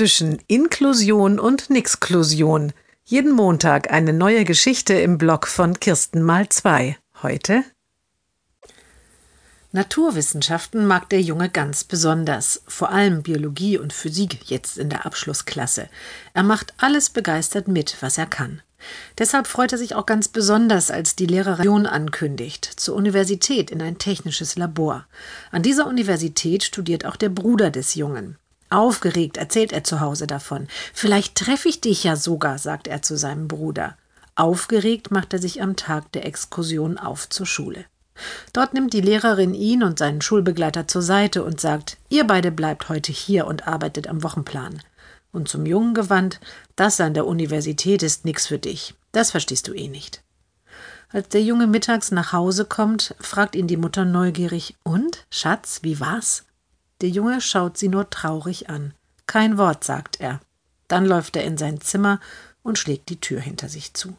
zwischen Inklusion und Nixklusion. Jeden Montag eine neue Geschichte im Blog von Kirsten mal zwei. Heute Naturwissenschaften mag der Junge ganz besonders, vor allem Biologie und Physik jetzt in der Abschlussklasse. Er macht alles begeistert mit, was er kann. Deshalb freut er sich auch ganz besonders, als die Lehrerin ankündigt, zur Universität in ein technisches Labor. An dieser Universität studiert auch der Bruder des Jungen. Aufgeregt erzählt er zu Hause davon. Vielleicht treffe ich dich ja sogar, sagt er zu seinem Bruder. Aufgeregt macht er sich am Tag der Exkursion auf zur Schule. Dort nimmt die Lehrerin ihn und seinen Schulbegleiter zur Seite und sagt, ihr beide bleibt heute hier und arbeitet am Wochenplan. Und zum Jungen gewandt, das an der Universität ist nix für dich. Das verstehst du eh nicht. Als der Junge mittags nach Hause kommt, fragt ihn die Mutter neugierig, und, Schatz, wie war's? Der Junge schaut sie nur traurig an. Kein Wort, sagt er. Dann läuft er in sein Zimmer und schlägt die Tür hinter sich zu.